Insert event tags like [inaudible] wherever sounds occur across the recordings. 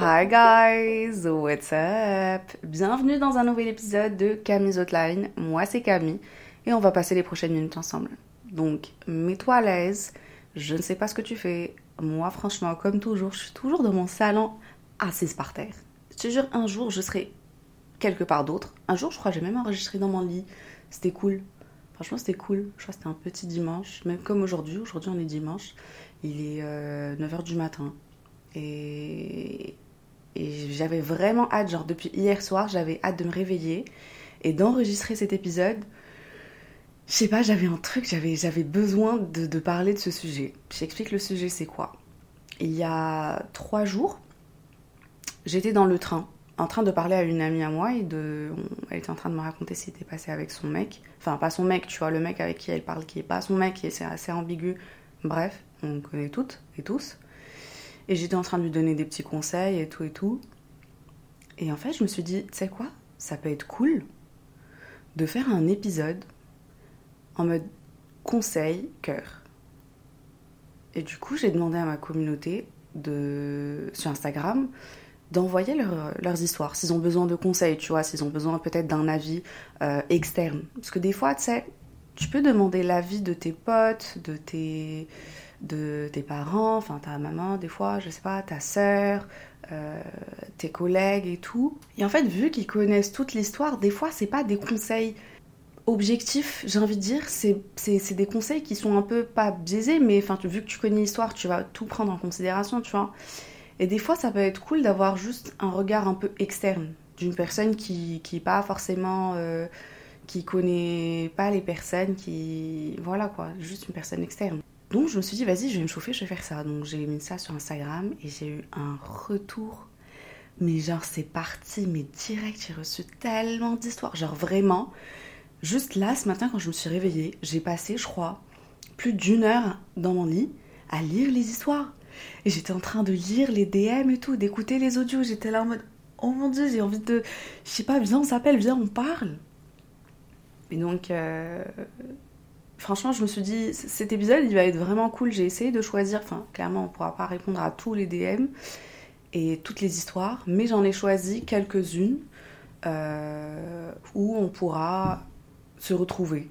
Hi guys, what's up? Bienvenue dans un nouvel épisode de Camille's Outline. Moi c'est Camille et on va passer les prochaines minutes ensemble. Donc mets-toi à l'aise, je ne sais pas ce que tu fais. Moi franchement, comme toujours, je suis toujours dans mon salon assise par terre. Je te jure, un jour je serai quelque part d'autre. Un jour je crois j'ai même enregistré dans mon lit. C'était cool. Franchement c'était cool. Je crois que c'était un petit dimanche, même comme aujourd'hui. Aujourd'hui on est dimanche. Il est 9h du matin. Et et j'avais vraiment hâte, genre depuis hier soir, j'avais hâte de me réveiller et d'enregistrer cet épisode. Je sais pas, j'avais un truc, j'avais, besoin de, de parler de ce sujet. J'explique le sujet, c'est quoi? Il y a trois jours, j'étais dans le train, en train de parler à une amie à moi et de, elle était en train de me raconter ce qui était passé avec son mec. Enfin, pas son mec, tu vois, le mec avec qui elle parle, qui est pas son mec, et c'est assez ambigu. Bref, on connaît toutes et tous. Et j'étais en train de lui donner des petits conseils et tout et tout. Et en fait, je me suis dit, tu sais quoi Ça peut être cool de faire un épisode en mode conseil cœur. Et du coup, j'ai demandé à ma communauté de sur Instagram d'envoyer leurs histoires, s'ils ont besoin de conseils, tu vois, s'ils ont besoin peut-être d'un avis euh, externe. Parce que des fois, tu sais, tu peux demander l'avis de tes potes, de tes de tes parents, enfin ta maman des fois, je sais pas, ta sœur, euh, tes collègues et tout. Et en fait, vu qu'ils connaissent toute l'histoire, des fois c'est pas des conseils objectifs, j'ai envie de dire, c'est des conseils qui sont un peu pas biaisés, mais enfin vu que tu connais l'histoire, tu vas tout prendre en considération, tu vois. Et des fois, ça peut être cool d'avoir juste un regard un peu externe d'une personne qui qui pas forcément euh, qui connaît pas les personnes, qui voilà quoi, juste une personne externe. Donc je me suis dit, vas-y, je vais me chauffer, je vais faire ça. Donc j'ai mis ça sur Instagram et j'ai eu un retour. Mais genre, c'est parti, mais direct, j'ai reçu tellement d'histoires. Genre vraiment, juste là, ce matin, quand je me suis réveillée, j'ai passé, je crois, plus d'une heure dans mon lit à lire les histoires. Et j'étais en train de lire les DM et tout, d'écouter les audios. J'étais là en mode, oh mon dieu, j'ai envie de. Je sais pas, viens, on s'appelle, viens, on parle. Et donc, euh, franchement, je me suis dit, cet épisode, il va être vraiment cool. J'ai essayé de choisir, enfin, clairement, on pourra pas répondre à tous les DM et toutes les histoires, mais j'en ai choisi quelques-unes euh, où on pourra se retrouver.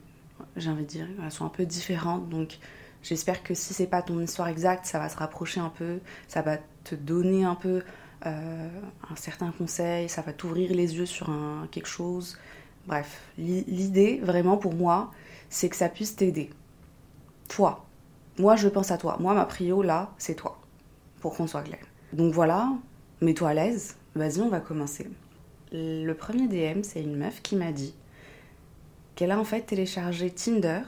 J'ai envie de dire, elles sont un peu différentes, donc j'espère que si c'est pas ton histoire exacte, ça va se rapprocher un peu, ça va te donner un peu euh, un certain conseil, ça va t'ouvrir les yeux sur un, quelque chose. Bref, l'idée vraiment pour moi, c'est que ça puisse t'aider. Toi. Moi, je pense à toi. Moi, ma prio, là, c'est toi. Pour qu'on soit clair. Donc voilà, mets-toi à l'aise. Vas-y, on va commencer. Le premier DM, c'est une meuf qui m'a dit qu'elle a en fait téléchargé Tinder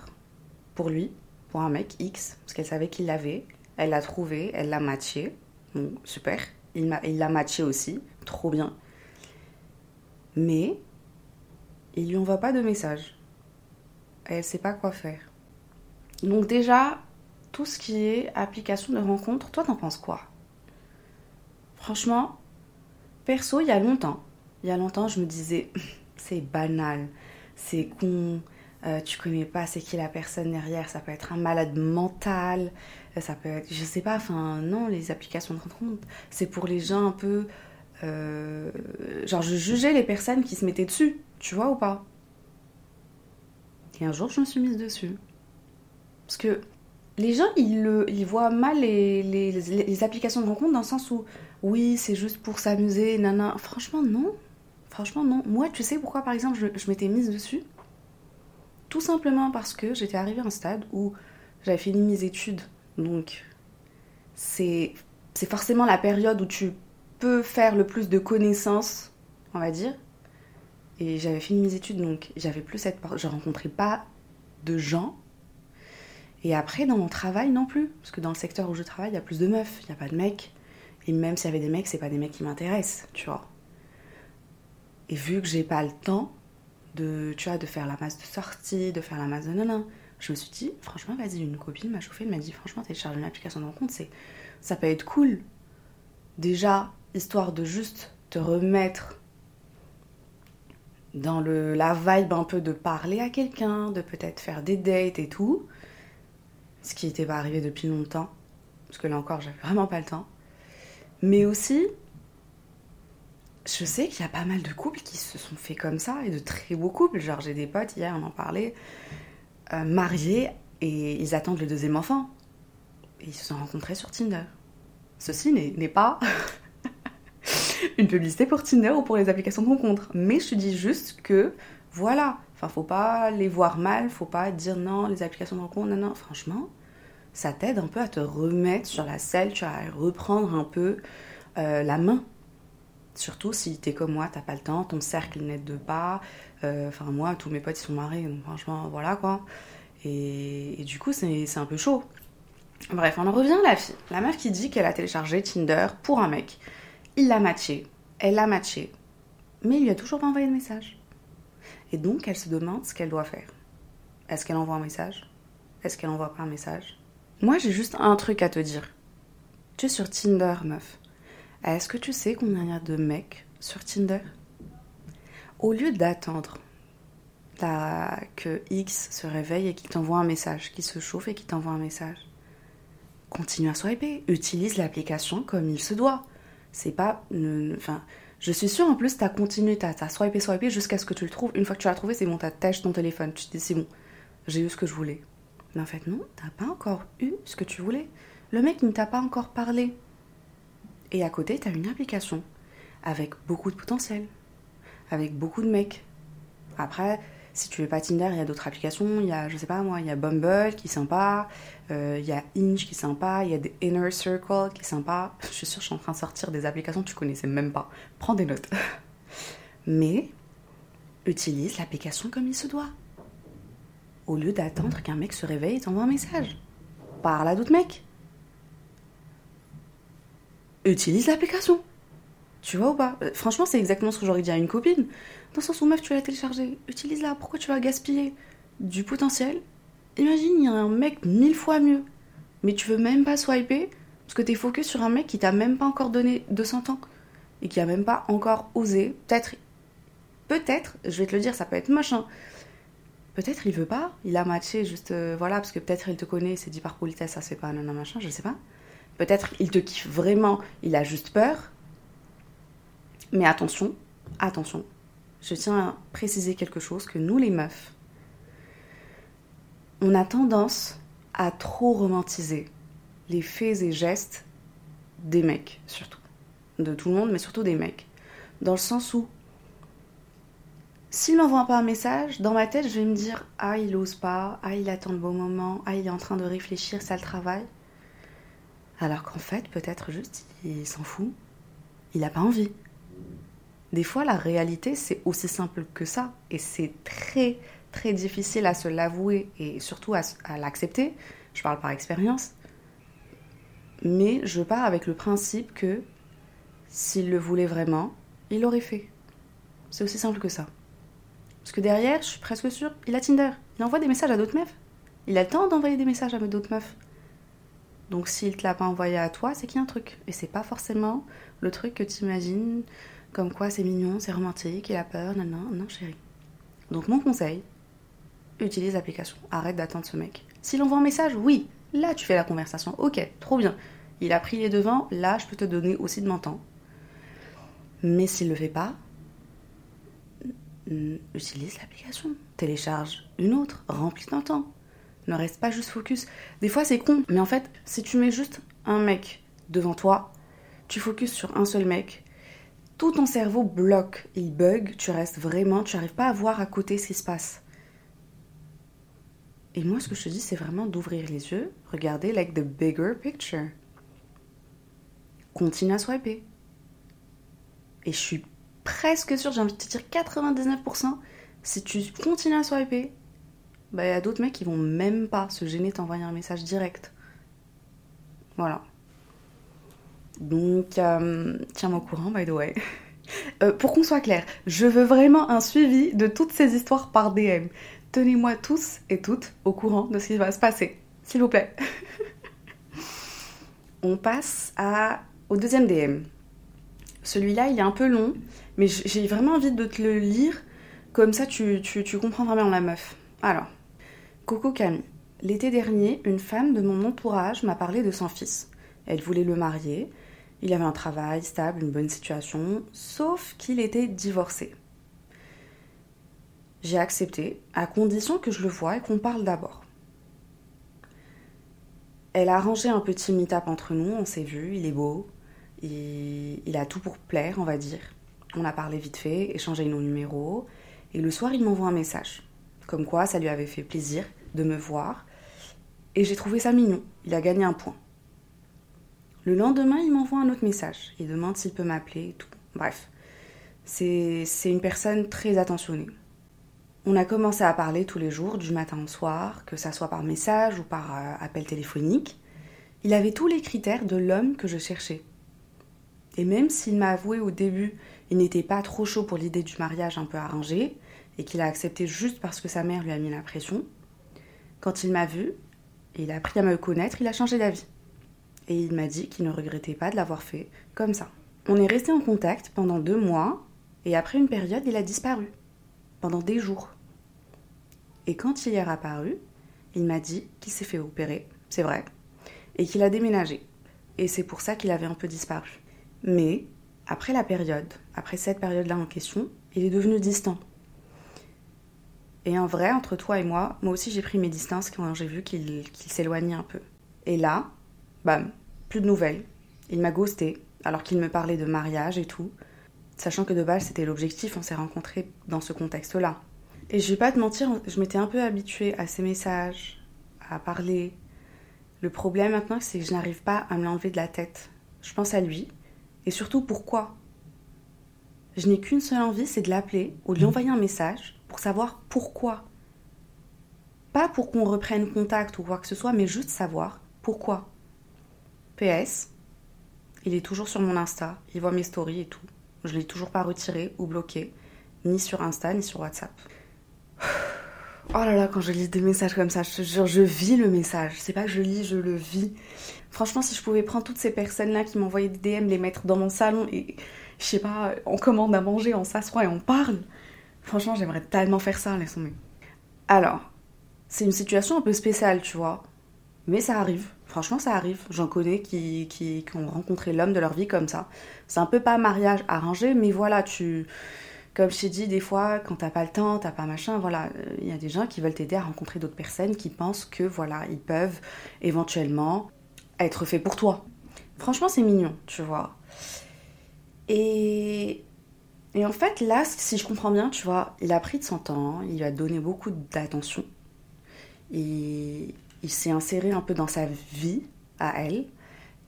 pour lui, pour un mec X, parce qu'elle savait qu'il l'avait. Elle l'a trouvé, elle l'a matché. Bon, super. Il l'a matché aussi. Trop bien. Mais il lui envoie pas de message elle sait pas quoi faire. Donc déjà, tout ce qui est application de rencontre, toi t'en penses quoi? Franchement, perso, il y a longtemps, il y a longtemps, je me disais, [laughs] c'est banal, c'est con, euh, tu connais pas c'est qui la personne derrière, ça peut être un malade mental, euh, ça peut être, je sais pas, enfin non, les applications de rencontre, c'est pour les gens un peu, euh, genre je jugeais les personnes qui se mettaient dessus, tu vois ou pas? Et un jour, je me suis mise dessus. Parce que les gens, ils, voient mal les, applications de rencontre dans le sens où, oui, c'est juste pour s'amuser, nana. Franchement, non. Franchement, non. Moi, tu sais pourquoi, par exemple, je, je m'étais mise dessus? Tout simplement parce que j'étais arrivée à un stade où j'avais fini mes études. Donc, c'est forcément la période où tu peux faire le plus de connaissances, on va dire. Et j'avais fini mes études, donc j'avais plus cette... Je rencontrais pas de gens. Et après, dans mon travail non plus. Parce que dans le secteur où je travaille, il y a plus de meufs, il n'y a pas de mecs. Et même s'il y avait des mecs, c'est pas des mecs qui m'intéressent, tu vois. Et vu que j'ai pas le temps de, tu vois, de faire la masse de sortie, de faire la masse de nanan, je me suis dit, franchement, vas-y, une copine m'a chauffé, elle m'a dit, franchement, télécharge une application de rencontre, c'est, ça peut être cool. Déjà, histoire de juste te remettre dans le, la vibe un peu de parler à quelqu'un, de peut-être faire des dates et tout. Ce qui n'était pas arrivé depuis longtemps. Parce que là encore, j'avais vraiment pas le temps. Mais aussi, je sais qu'il y a pas mal de couples qui se sont faits comme ça, et de très beaux couples. Genre, j'ai des potes, hier, on en parlait, euh, mariés, et ils attendent le deuxième enfant. Et ils se sont rencontrés sur Tinder. Ceci n'est pas [laughs] une publicité pour Tinder ou pour les applications de rencontre. Mais je te dis juste que, voilà, enfin, faut pas les voir mal, faut pas dire non, les applications de rencontre, non, non, franchement, ça t'aide un peu à te remettre sur la selle, tu vas reprendre un peu euh, la main. Surtout si t'es comme moi, t'as pas le temps, ton cercle n'aide pas. Euh, enfin, moi, tous mes potes ils sont mariés, donc franchement, voilà quoi. Et, et du coup, c'est un peu chaud. Bref, on en revient à la fille. La meuf qui dit qu'elle a téléchargé Tinder pour un mec. Il l'a matché, elle l'a matché, mais il lui a toujours pas envoyé de message. Et donc, elle se demande ce qu'elle doit faire. Est-ce qu'elle envoie un message? Est-ce qu'elle envoie pas un message? Moi, j'ai juste un truc à te dire. Tu es sur Tinder, meuf. Est-ce que tu sais combien il y a de mecs sur Tinder? Au lieu d'attendre que X se réveille et qu'il t'envoie un message, qu'il se chauffe et qu'il t'envoie un message, continue à swiper. Utilise l'application comme il se doit. C'est pas. Enfin, je suis sûre en plus, t'as continué, t'as as swipé, swipé jusqu'à ce que tu le trouves. Une fois que tu l'as trouvé, c'est bon, t'as tâche ton téléphone. Tu te dis, c'est bon, j'ai eu ce que je voulais. Mais en fait, non, t'as pas encore eu ce que tu voulais. Le mec ne t'a pas encore parlé. Et à côté, t'as une application avec beaucoup de potentiel, avec beaucoup de mecs. Après, si tu veux pas Tinder, il y a d'autres applications. Il y a, je sais pas moi, il y a Bumble qui est sympa. Euh, il y a Inch qui est sympa. Il y a des Inner Circle qui est sympa. Je suis sûre, je suis en train de sortir des applications que tu connaissais même pas. Prends des notes. [laughs] Mais utilise l'application comme il se doit. Au lieu d'attendre qu'un mec se réveille et t'envoie un message. Parle à d'autres mecs. Utilise l'application. Tu vois ou pas? Euh, Franchement, c'est exactement ce que j'aurais dit à une copine. Dans le sens où, meuf, tu l'as téléchargé. Utilise-la. Pourquoi tu vas gaspiller du potentiel? Imagine, il y a un mec mille fois mieux. Mais tu veux même pas swiper parce que t'es focus sur un mec qui t'a même pas encore donné 200 ans. Et qui a même pas encore osé. Peut-être. Peut-être, je vais te le dire, ça peut être machin. Peut-être il veut pas, il a matché juste, euh, voilà, parce que peut-être il te connaît, c'est dit par politesse, ça se fait pas, non, machin, je sais pas. Peut-être il te kiffe vraiment, il a juste peur, mais attention, attention, je tiens à préciser quelque chose, que nous les meufs, on a tendance à trop romantiser les faits et gestes des mecs, surtout. De tout le monde, mais surtout des mecs. Dans le sens où, s'il m'envoie pas un message, dans ma tête, je vais me dire Ah, il ose pas, ah, il attend le bon moment, ah, il est en train de réfléchir, ça le travail. Alors qu'en fait, peut-être juste, il s'en fout, il n'a pas envie. Des fois, la réalité, c'est aussi simple que ça. Et c'est très, très difficile à se l'avouer et surtout à, l'accepter. Je parle par expérience. Mais je pars avec le principe que s'il le voulait vraiment, il l'aurait fait. C'est aussi simple que ça. Parce que derrière, je suis presque sûre, il a Tinder. Il envoie des messages à d'autres meufs. Il a le temps d'envoyer des messages à d'autres meufs. Donc s'il te l'a pas envoyé à toi, c'est qu'il y a un truc. Et c'est pas forcément le truc que tu imagines comme quoi c'est mignon, c'est romantique, il a peur, non, non, non, chérie. Donc mon conseil, utilise l'application. Arrête d'attendre ce mec. S'il envoie un message, oui, là tu fais la conversation. Ok, trop bien. Il a pris les devants, là je peux te donner aussi de mon temps. Mais s'il le fait pas, utilise l'application. Télécharge une autre, remplis ton temps. Ne reste pas juste focus. Des fois c'est con, mais en fait, si tu mets juste un mec devant toi, tu focuses sur un seul mec, tout ton cerveau bloque, il bug, tu restes vraiment, tu n'arrives pas à voir à côté ce qui se passe. Et moi, ce que je te dis, c'est vraiment d'ouvrir les yeux, regarder like the bigger picture. Continue à swiper. Et je suis presque sûre, j'ai envie de te dire 99%, si tu continues à swiper, bah, il y a d'autres mecs qui vont même pas se gêner de t'envoyer un message direct. Voilà. Donc, euh, tiens-moi au courant, by the way. [laughs] Euh, pour qu'on soit clair, je veux vraiment un suivi de toutes ces histoires par DM. Tenez-moi tous et toutes au courant de ce qui va se passer, s'il vous plaît. [laughs] On passe au deuxième DM. Celui-là, il est un peu long, mais j'ai vraiment envie de te le lire, comme ça tu, tu, tu comprends vraiment la meuf. Alors, Coco Camille. L'été dernier, une femme de mon entourage m'a parlé de son fils. Elle voulait le marier. Il avait un travail stable, une bonne situation, sauf qu'il était divorcé. J'ai accepté, à condition que je le voie et qu'on parle d'abord. Elle a arrangé un petit meet-up entre nous, on s'est vu, il est beau, il, il a tout pour plaire, on va dire. On a parlé vite fait, échangé nos numéros, et le soir il m'envoie un message. Comme quoi ça lui avait fait plaisir de me voir. Et j'ai trouvé ça mignon. Il a gagné un point. Le lendemain, il m'envoie un autre message. Il demande s'il peut m'appeler tout. Bref, c'est une personne très attentionnée. On a commencé à parler tous les jours, du matin au soir, que ça soit par message ou par euh, appel téléphonique. Il avait tous les critères de l'homme que je cherchais. Et même s'il m'a avoué au début, il n'était pas trop chaud pour l'idée du mariage un peu arrangé, et qu'il a accepté juste parce que sa mère lui a mis la pression, quand il m'a vu, il a appris à me connaître, il a changé d'avis. Et il m'a dit qu'il ne regrettait pas de l'avoir fait comme ça. On est resté en contact pendant deux mois, et après une période, il a disparu. Pendant des jours. Et quand il est apparu, il m'a dit qu'il s'est fait opérer, c'est vrai, et qu'il a déménagé. Et c'est pour ça qu'il avait un peu disparu. Mais, après la période, après cette période-là en question, il est devenu distant. Et en vrai, entre toi et moi, moi aussi j'ai pris mes distances quand j'ai vu qu'il s'éloignait un peu. Et là, bam, plus de nouvelles. Il m'a ghosté, alors qu'il me parlait de mariage et tout. Sachant que de base c'était l'objectif, on s'est rencontrés dans ce contexte-là. Et je vais pas te mentir, je m'étais un peu habituée à ces messages, à parler. Le problème maintenant, c'est que je n'arrive pas à me l'enlever de la tête. Je pense à lui, et surtout pourquoi. Je n'ai qu'une seule envie, c'est de l'appeler ou de lui envoyer un message pour savoir pourquoi. Pas pour qu'on reprenne contact ou quoi que ce soit, mais juste savoir pourquoi. PS, il est toujours sur mon Insta, il voit mes stories et tout. Je l'ai toujours pas retiré ou bloqué, ni sur Insta, ni sur WhatsApp. [sighs] Oh là là, quand je lis des messages comme ça, je te jure, je vis le message. C'est pas que je lis, je le vis. Franchement, si je pouvais prendre toutes ces personnes-là qui m'envoyaient des DM, les mettre dans mon salon et, je sais pas, on commande à manger, on s'assoit et on parle, Franchement, j'aimerais tellement faire ça, laisse tomber. Alors, c'est une situation un peu spéciale, tu vois. Mais ça arrive. Franchement, ça arrive. J'en connais qui, qui, ont rencontré l'homme de leur vie comme ça. C'est un peu pas mariage arrangé, mais voilà, tu. Comme je t'ai dit, des fois, quand t'as pas le temps, t'as pas machin, voilà, il y a des gens qui veulent t'aider à rencontrer d'autres personnes qui pensent que, voilà, ils peuvent éventuellement être faits pour toi. Franchement, c'est mignon, tu vois. Et et en fait, là, si je comprends bien, tu vois, il a pris de son temps, il lui a donné beaucoup d'attention. Il, il s'est inséré un peu dans sa vie à elle.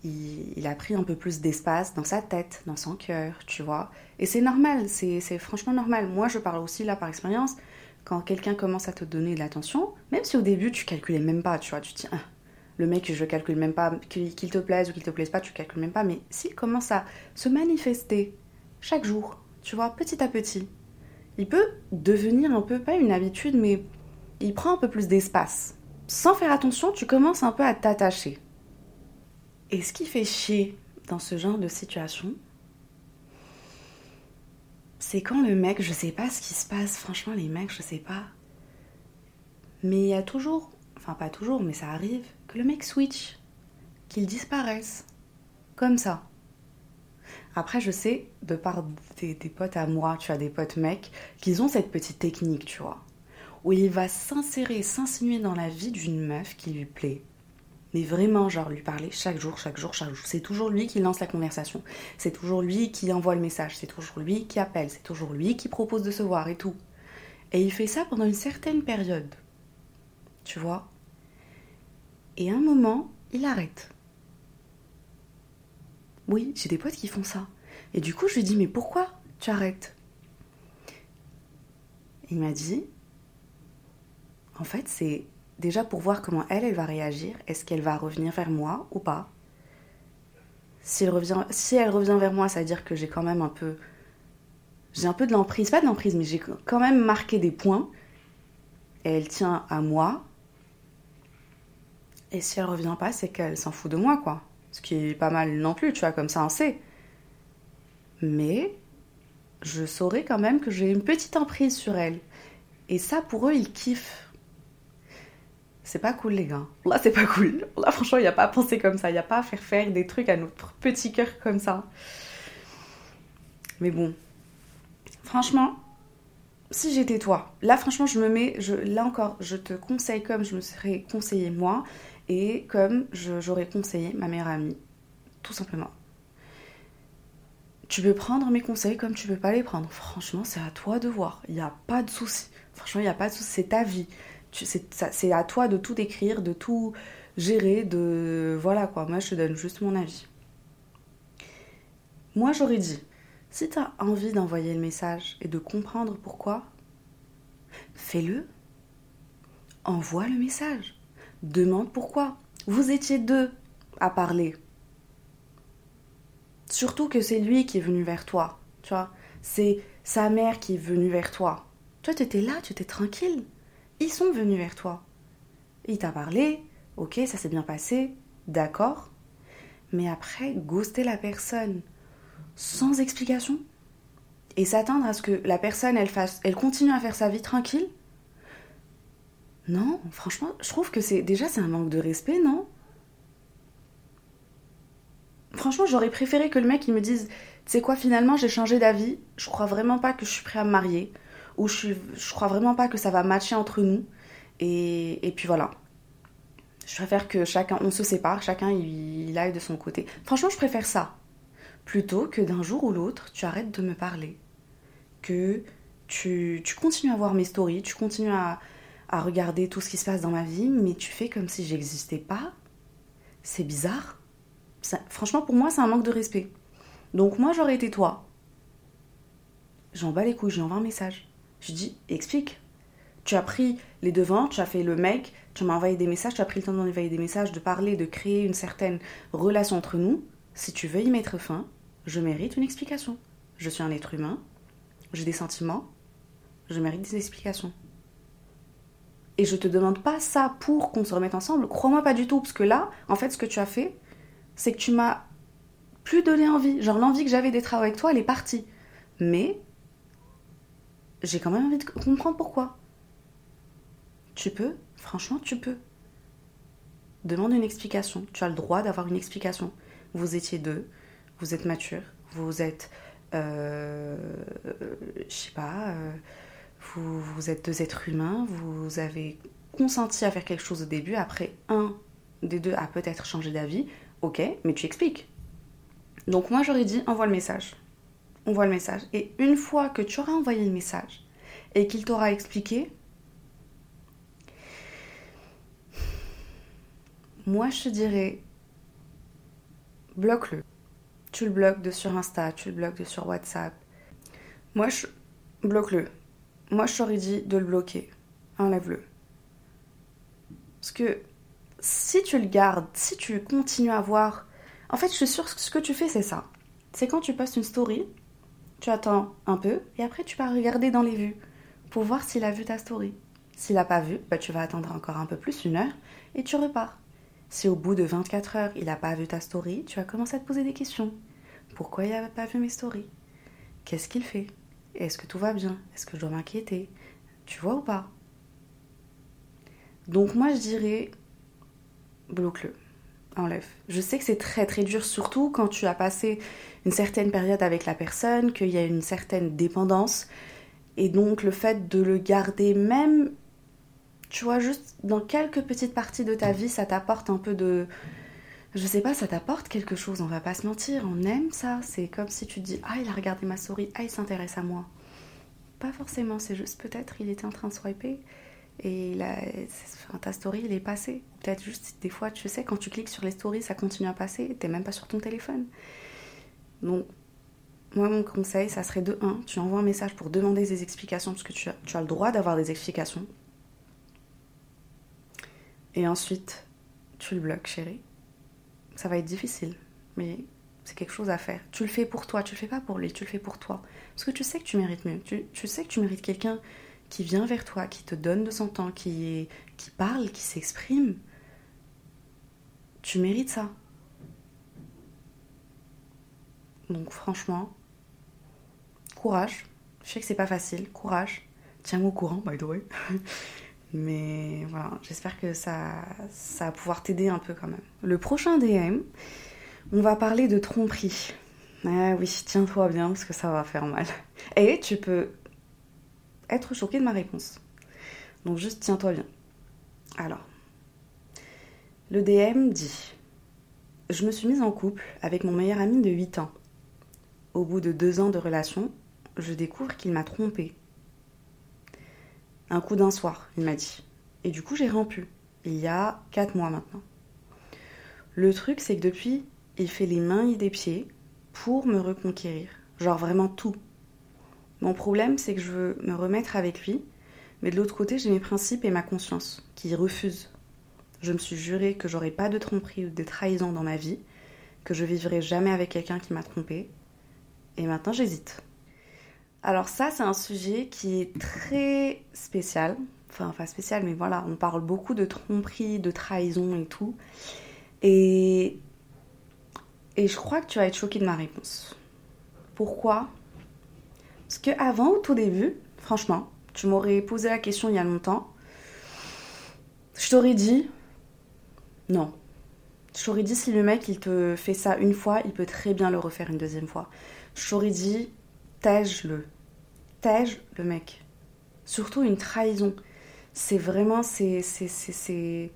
Il, a pris un peu plus d'espace dans sa tête, dans son cœur, tu vois. Et c'est normal, c'est franchement normal. Moi, je parle aussi là par expérience. Quand quelqu'un commence à te donner de l'attention, même si au début tu calculais même pas, tu vois, tu te ah, le mec, je calcule même pas, qu'il te plaise ou qu'il te plaise pas, tu calcules même pas. Mais s'il commence à se manifester chaque jour, tu vois, petit à petit. Il peut devenir un peu, pas une habitude, mais il prend un peu plus d'espace. Sans faire attention, tu commences un peu à t'attacher. Et ce qui fait chier dans ce genre de situation, c'est quand le mec, je sais pas ce qui se passe, franchement, les mecs, je sais pas. Mais il y a toujours, enfin pas toujours, mais ça arrive, que le mec switch, qu'il disparaisse. Comme ça. Après, je sais, de par des, potes à moi, tu as des potes mecs, qu'ils ont cette petite technique, tu vois, où il va s'insérer, s'insinuer dans la vie d'une meuf qui lui plaît. Mais vraiment, genre, lui parler chaque jour, chaque jour, chaque jour. C'est toujours lui qui lance la conversation. C'est toujours lui qui envoie le message. C'est toujours lui qui appelle. C'est toujours lui qui propose de se voir et tout. Et il fait ça pendant une certaine période. Tu vois? Et un moment, il arrête. Oui, j'ai des potes qui font ça. Et du coup, je lui dis, mais pourquoi tu arrêtes? Il m'a dit, en fait, c'est déjà pour voir comment elle, elle va réagir. Est-ce qu'elle va revenir vers moi ou pas? Si elle, revient, vers moi, ça veut dire que j'ai quand même un peu... J'ai un peu de l'emprise, pas de l'emprise, mais j'ai quand même marqué des points. Et elle tient à moi. Et si elle revient pas, c'est qu'elle s'en fout de moi, quoi. Ce qui est pas mal non plus, tu vois, comme ça on sait. Mais je saurais quand même que j'ai une petite emprise sur elle. Et ça, pour eux, ils kiffent. C'est pas cool, les gars. Là, c'est pas cool. Là, franchement, il n'y a pas à penser comme ça. Il n'y a pas à faire faire des trucs à notre petit cœur comme ça. Mais bon. Franchement, si j'étais toi, là, franchement, je me mets. Là encore, je te conseille comme je me serais conseillé moi et comme j'aurais conseillé ma meilleure amie. Tout simplement. Tu peux prendre mes conseils comme tu peux pas les prendre. Franchement, c'est à toi de voir. Il n'y a pas de souci. Franchement, il n'y a pas de souci. C'est ta vie c'est à toi de tout écrire, de tout gérer, de... Voilà quoi, moi je te donne juste mon avis. Moi j'aurais dit, si tu as envie d'envoyer le message et de comprendre pourquoi, fais-le. Envoie le message. Demande pourquoi. Vous étiez deux à parler. Surtout que c'est lui qui est venu vers toi, tu vois. C'est sa mère qui est venue vers toi. Toi, tu étais là, tu étais tranquille. Ils sont venus vers toi. Il t'a parlé, ok, ça s'est bien passé, d'accord. Mais après, ghoster la personne sans explication et s'attendre à ce que la personne, fasse, elle continue à faire sa vie tranquille. Non, franchement, je trouve que c'est déjà c'est un manque de respect, non? Franchement, j'aurais préféré que le mec il me dise, tu sais quoi, finalement, j'ai changé d'avis. Je crois vraiment pas que je suis prêt à me marier où je, crois vraiment pas que ça va matcher entre nous. Et, et puis voilà. Je préfère que chacun, on se sépare, chacun il, aille de son côté. Franchement, je préfère ça. Plutôt que d'un jour ou l'autre, tu arrêtes de me parler. Que tu, tu continues à voir mes stories, tu continues à, à regarder tout ce qui se passe dans ma vie, mais tu fais comme si j'existais pas. C'est bizarre. franchement, pour moi, c'est un manque de respect. Donc moi, j'aurais été toi. J'en bats les couilles, j'envoie un message. Je dis, explique. Tu as pris les devants, tu as fait le mec, tu m'as envoyé des messages, tu as pris le temps d'envoyer des messages, de parler, de créer une certaine relation entre nous. Si tu veux y mettre fin, je mérite une explication. Je suis un être humain, j'ai des sentiments, je mérite des explications. Et je te demande pas ça pour qu'on se remette ensemble. Crois-moi pas du tout, parce que là, en fait, ce que tu as fait, c'est que tu m'as plus donné envie. Genre l'envie que j'avais d'être avec toi, elle est partie. Mais j'ai quand même envie de comprendre pourquoi. Tu peux, franchement, tu peux. Demande une explication. Tu as le droit d'avoir une explication. Vous étiez deux, vous êtes mature, vous êtes, euh, je sais pas, euh, vous, vous êtes deux êtres humains, vous avez consenti à faire quelque chose au début, après un des deux a peut-être changé d'avis, ok, mais tu expliques. Donc moi j'aurais dit envoie le message on voit le message. Et une fois que tu auras envoyé le message et qu'il t'aura expliqué, moi je te dirais, bloque-le. Tu le bloques de sur Insta, tu le bloques de sur WhatsApp. Moi je bloque-le. Moi je t'aurais dit de le bloquer. Enlève-le. Parce que si tu le gardes, si tu continues à voir. En fait, je suis sûre que ce que tu fais, c'est ça. C'est quand tu postes une story, tu attends un peu et après tu vas regarder dans les vues pour voir s'il a vu ta story. S'il n'a pas vu, bah, tu vas attendre encore un peu plus, une heure, et tu repars. Si au bout de 24 heures, il n'a pas vu ta story, tu vas commencer à te poser des questions. Pourquoi il n'a pas vu mes stories? Qu'est-ce qu'il fait? Est-ce que tout va bien? Est-ce que je dois m'inquiéter? Tu vois ou pas? Donc moi je dirais, bloque-le enlève. Je sais que c'est très très dur, surtout quand tu as passé une certaine période avec la personne, qu'il y a une certaine dépendance. Et donc le fait de le garder même, tu vois, juste dans quelques petites parties de ta vie, ça t'apporte un peu de... Je sais pas, ça t'apporte quelque chose, on va pas se mentir, on aime ça. C'est comme si tu dis, ah il a regardé ma souris, ah il s'intéresse à moi. Pas forcément, c'est juste peut-être il était en train de swiper et là, ta story, il est passé. Peut-être juste, des fois, tu sais, quand tu cliques sur les stories, ça continue à passer, t'es même pas sur ton téléphone. Donc, moi, mon conseil, ça serait de 1, tu envoies un message pour demander des explications, parce que tu as, le droit d'avoir des explications. Et ensuite, tu le bloques, chérie. Ça va être difficile, mais c'est quelque chose à faire. Tu le fais pour toi, tu le fais pas pour lui, tu le fais pour toi. Parce que tu sais que tu mérites mieux. Tu, sais que tu mérites quelqu'un qui vient vers toi, qui te donne de son temps, qui parle, qui s'exprime. Tu mérites ça. Donc franchement, courage. Je sais que c'est pas facile, courage. Tiens-moi au courant, by the way. [laughs] Mais voilà, j'espère que ça, ça va pouvoir t'aider un peu quand même. Le prochain DM, on va parler de tromperie. Ah oui, tiens-toi bien parce que ça va faire mal. Et tu peux être choqué de ma réponse. Donc juste tiens-toi bien. Alors, le DM dit Je me suis mise en couple avec mon meilleur ami de 8 ans. Au bout de deux ans de relation, je découvre qu'il m'a trompée. Un coup d'un soir, il m'a dit. Et du coup, j'ai rompu. Il y a 4 mois maintenant. Le truc, c'est que depuis, il fait les mains et des pieds pour me reconquérir. Genre vraiment tout. Mon problème, c'est que je veux me remettre avec lui, mais de l'autre côté, j'ai mes principes et ma conscience qui refusent. Je me suis juré que j'aurais pas de tromperie ou de trahison dans ma vie, que je vivrai jamais avec quelqu'un qui m'a trompé, et maintenant j'hésite. Alors ça, c'est un sujet qui est très spécial. Enfin, enfin spécial, mais voilà, on parle beaucoup de tromperie, de trahison et tout. Et et je crois que tu vas être choqué de ma réponse. Pourquoi? Parce que avant, au tout début, franchement, tu m'aurais posé la question il y a longtemps. Je t'aurais dit non. Je dit si le mec il te fait ça une fois, il peut très bien le refaire une deuxième fois. Je dit tège-le. Tège le mec. Surtout une trahison. C'est vraiment c'est c'est c'est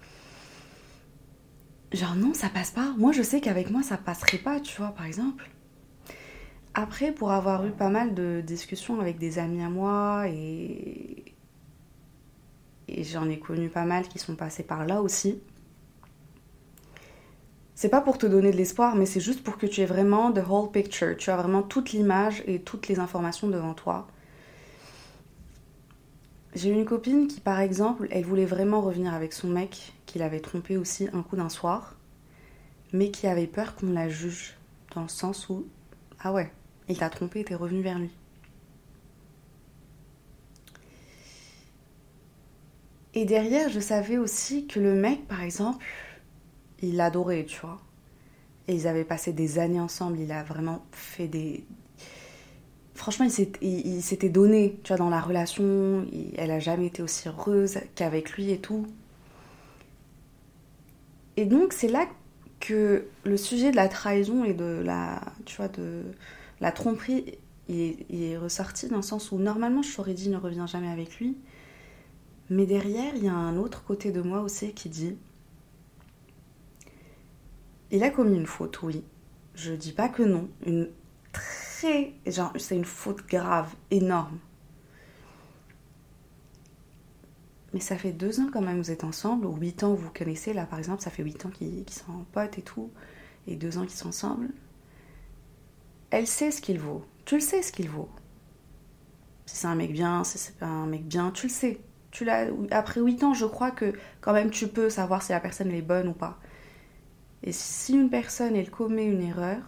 genre non, ça passe pas. Moi, je sais qu'avec moi, ça passerait pas, tu vois, par exemple. Après, pour avoir eu pas mal de discussions avec des amis à moi et, et j'en ai connu pas mal qui sont passés par là aussi. C'est pas pour te donner de l'espoir, mais c'est juste pour que tu aies vraiment the whole picture. Tu as vraiment toute l'image et toutes les informations devant toi. J'ai une copine qui, par exemple, elle voulait vraiment revenir avec son mec, qu'il avait trompé aussi un coup d'un soir, mais qui avait peur qu'on la juge, dans le sens où, ah ouais, il t'a trompé et t'es revenu vers lui. Et derrière, je savais aussi que le mec, par exemple, il l'adorait, tu vois. Et ils avaient passé des années ensemble, il a vraiment fait des, franchement, il s'était donné, tu vois, dans la relation. elle a jamais été aussi heureuse qu'avec lui et tout. Et donc, c'est là que le sujet de la trahison et de la, tu vois, de la tromperie, il est, ressorti dans le sens où normalement, je t'aurais dit ne reviens jamais avec lui. Mais derrière, il y a un autre côté de moi aussi qui dit il a commis une faute, oui. Je dis pas que non. Une Genre, c'est une faute grave, énorme. Mais ça fait deux ans quand même, vous êtes ensemble, ou huit ans, vous connaissez. Là, par exemple, ça fait huit ans qu'ils sont potes et tout, et deux ans qu'ils sont ensemble. Elle sait ce qu'il vaut. Tu le sais ce qu'il vaut. Si c'est un mec bien, si c'est pas un mec bien, tu le sais. Tu l'as. Après huit ans, je crois que quand même tu peux savoir si la personne est bonne ou pas. Et si une personne elle commet une erreur,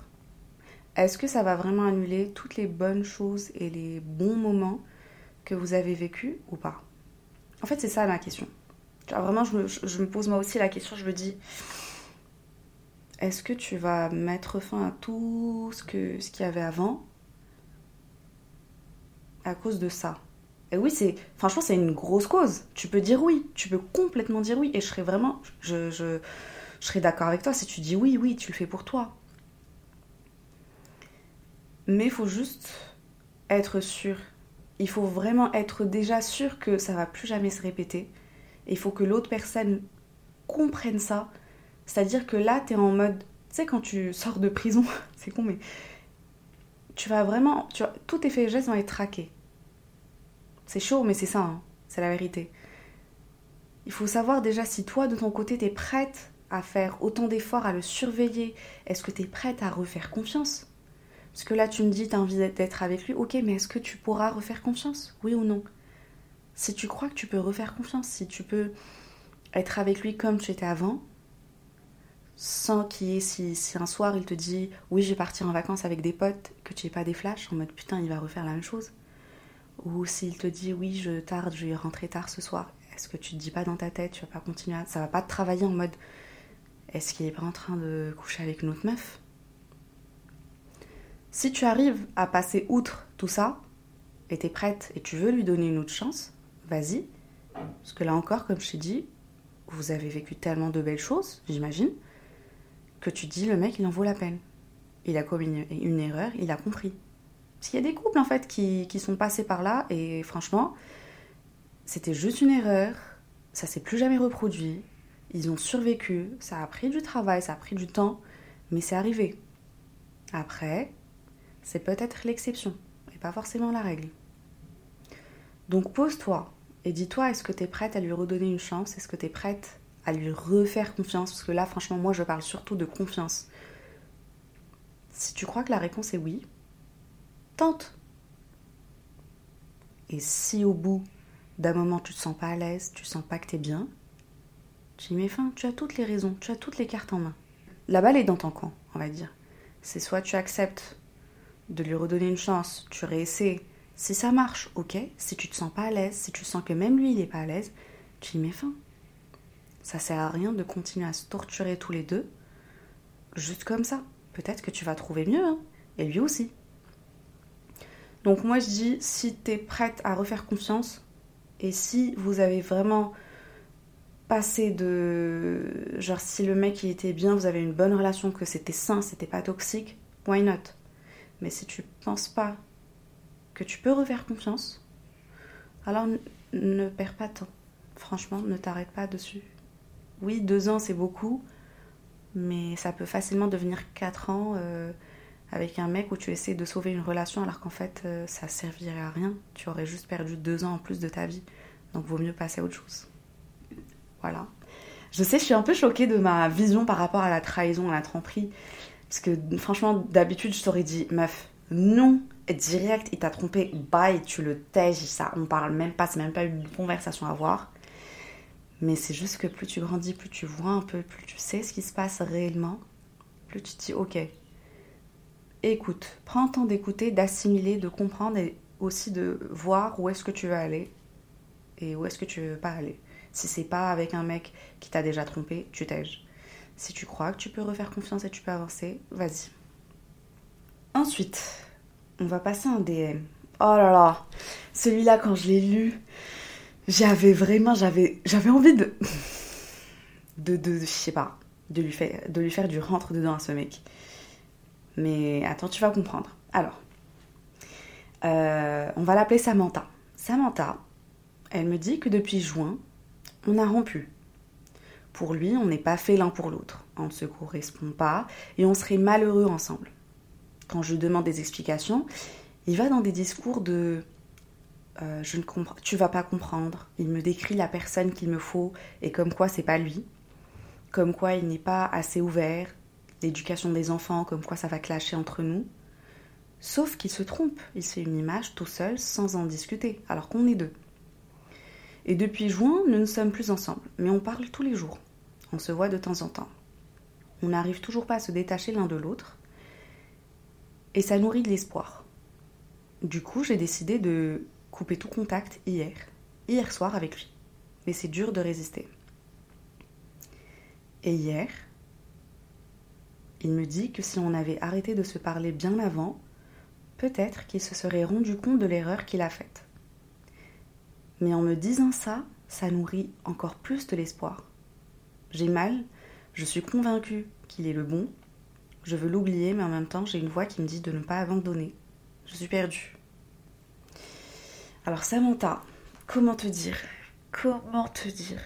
est-ce que ça va vraiment annuler toutes les bonnes choses et les bons moments que vous avez vécus ou pas? En fait, c'est ça ma question. vraiment, je me, pose moi aussi la question, je me dis, est-ce que tu vas mettre fin à tout ce qu'il ce y avait avant à cause de ça? Et oui, c'est franchement, c'est une grosse cause. Tu peux dire oui, tu peux complètement dire oui, et je serais vraiment, je, je serais d'accord avec toi si tu dis oui, oui, tu le fais pour toi. Mais il faut juste être sûr. Il faut vraiment être déjà sûr que ça va plus jamais se répéter. Il faut que l'autre personne comprenne ça. C'est-à-dire que là, tu es en mode. Tu sais, quand tu sors de prison, [laughs] c'est con, mais. Tu vas vraiment. Tu tous tes faits et gestes vont être traqués. C'est chaud, mais c'est ça. Hein. C'est la vérité. Il faut savoir déjà si toi, de ton côté, tu es prête à faire autant d'efforts, à le surveiller. Est-ce que tu es prête à refaire confiance? Parce que là, tu me dis, tu as envie d'être avec lui. Ok, mais est-ce que tu pourras refaire confiance? Oui ou non? Si tu crois que tu peux refaire confiance, si tu peux être avec lui comme tu étais avant, sans qu'il y ait, si, un soir il te dit oui je vais partir en vacances avec des potes, que tu n'aies pas des flashs en mode putain il va refaire la même chose. Ou s'il te dit oui je tarde, je vais rentrer tard ce soir, est-ce que tu te dis pas dans ta tête, tu vas pas continuer, à... ça va pas te travailler en mode est-ce qu'il est pas en train de coucher avec une autre meuf? Si tu arrives à passer outre tout ça, et t'es prête et tu veux lui donner une autre chance, vas-y. Parce que là encore, comme je t'ai dit, vous avez vécu tellement de belles choses, j'imagine, que tu dis le mec il en vaut la peine. Il a commis une, erreur, il a compris. Parce qu'il y a des couples en fait qui, qui sont passés par là et franchement, c'était juste une erreur, ça s'est plus jamais reproduit, ils ont survécu, ça a pris du travail, ça a pris du temps, mais c'est arrivé. Après, c'est peut-être l'exception et pas forcément la règle. Donc pose-toi et dis-toi, est-ce que tu es prête à lui redonner une chance? Est-ce que tu es prête à lui refaire confiance? Parce que là, franchement, moi, je parle surtout de confiance. Si tu crois que la réponse est oui, tente. Et si au bout d'un moment tu te sens pas à l'aise, tu sens pas que tu es bien, tu y mets fin, tu as toutes les raisons, tu as toutes les cartes en main. La balle est dans ton camp, on va dire. C'est soit tu acceptes de lui redonner une chance, tu réessaies, si ça marche, ok. Si tu te sens pas à l'aise, si tu sens que même lui il est pas à l'aise, tu y mets fin. Ça sert à rien de continuer à se torturer tous les deux, juste comme ça. Peut-être que tu vas trouver mieux, hein, et lui aussi. Donc moi je dis, si tu es prête à refaire confiance, et si vous avez vraiment passé de... Genre si le mec il était bien, vous avez une bonne relation, que c'était sain, c'était pas toxique, why not? Mais si tu penses pas que tu peux refaire confiance, alors ne perds pas de temps. Franchement, ne t'arrête pas dessus. Oui, deux ans, c'est beaucoup, mais ça peut facilement devenir quatre ans euh, avec un mec où tu essaies de sauver une relation alors qu'en fait, euh, ça servirait à rien. Tu aurais juste perdu deux ans en plus de ta vie. Donc, vaut mieux passer à autre chose. Je sais, je suis un peu choquée de ma vision par rapport à la trahison, à la tromperie. Parce que franchement, d'habitude, je t'aurais dit, meuf, non, direct, il t'a trompé, bye, tu le tèges, ça, on parle même pas, c'est même pas une conversation à avoir. Mais c'est juste que plus tu grandis, plus tu vois un peu, plus tu sais ce qui se passe réellement, plus tu te dis, ok, écoute, prends le temps d'écouter, d'assimiler, de comprendre et aussi de voir où est-ce que tu veux aller et où est-ce que tu veux pas aller. Si c'est pas avec un mec qui t'a déjà trompé, tu tèges. Si tu crois que tu peux refaire confiance et tu peux avancer, vas-y. Ensuite, on va passer un DM. Oh là là, celui-là quand je l'ai lu, j'avais vraiment, j'avais, envie [laughs] de, de, je sais pas, de lui faire, de lui faire du rentre dedans à ce mec. Mais attends, tu vas comprendre. Alors, euh, on va l'appeler Samantha. Samantha, elle me dit que depuis juin, on a rompu. Pour lui, on n'est pas fait l'un pour l'autre. On ne se correspond pas et on serait malheureux ensemble quand je demande des explications, il va dans des discours de euh, je ne comprends, tu vas pas comprendre. Il me décrit la personne qu'il me faut et comme quoi c'est pas lui, comme quoi il n'est pas assez ouvert, l'éducation des enfants, comme quoi ça va clasher entre nous. Sauf qu'il se trompe, il se fait une image tout seul sans en discuter, alors qu'on est deux. Et depuis juin, nous ne sommes plus ensemble, mais on parle tous les jours. On se voit de temps en temps. On n'arrive toujours pas à se détacher l'un de l'autre, et ça nourrit de l'espoir. Du coup, j'ai décidé de couper tout contact hier, hier soir avec lui. Mais c'est dur de résister. Et hier, il me dit que si on avait arrêté de se parler bien avant, peut-être qu'il se serait rendu compte de l'erreur qu'il a faite. Mais en me disant ça, ça nourrit encore plus de l'espoir. J'ai mal, je suis convaincue qu'il est le bon, je veux l'oublier, mais en même temps, j'ai une voix qui me dit de ne pas abandonner. Je suis perdue. Alors Samantha, comment te dire? Comment te dire?